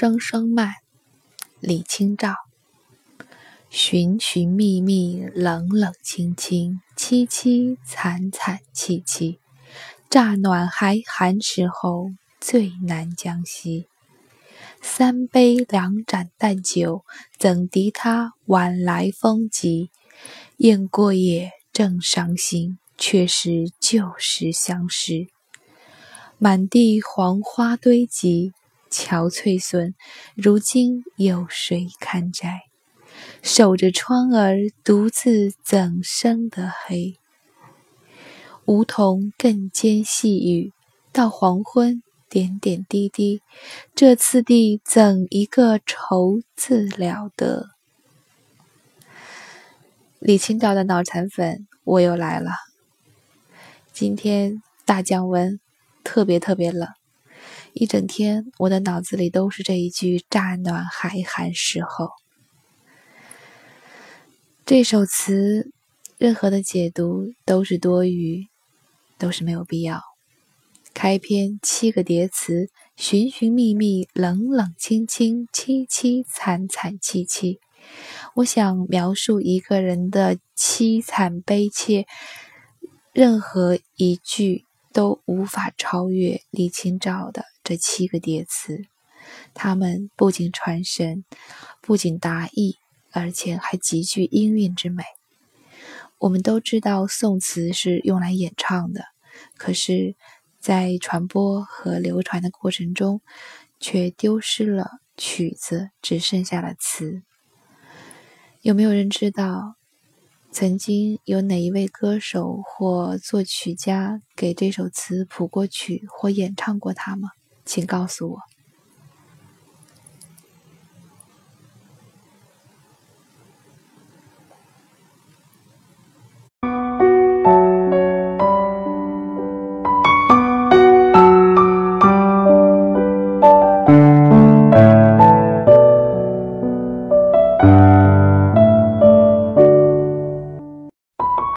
声声慢，李清照。寻寻觅觅，冷冷清清，凄凄惨惨戚戚。乍暖还寒时候，最难将息。三杯两盏淡酒，怎敌他晚来风急？雁过也，正伤心，却是旧时相识。满地黄花堆积。憔悴损，如今有谁堪摘？守着窗儿，独自怎生得黑？梧桐更兼细雨，到黄昏，点点滴滴。这次第怎一个愁字了得？李清照的脑残粉，我又来了。今天大降温，特别特别冷。一整天，我的脑子里都是这一句“乍暖还寒时候”。这首词，任何的解读都是多余，都是没有必要。开篇七个叠词：寻寻觅觅，冷冷清清，凄凄惨惨戚戚。我想描述一个人的凄惨悲切，任何一句都无法超越李清照的。这七个叠词，它们不仅传神，不仅达意，而且还极具音韵之美。我们都知道宋词是用来演唱的，可是，在传播和流传的过程中，却丢失了曲子，只剩下了词。有没有人知道，曾经有哪一位歌手或作曲家给这首词谱过曲或演唱过它吗？请告诉我。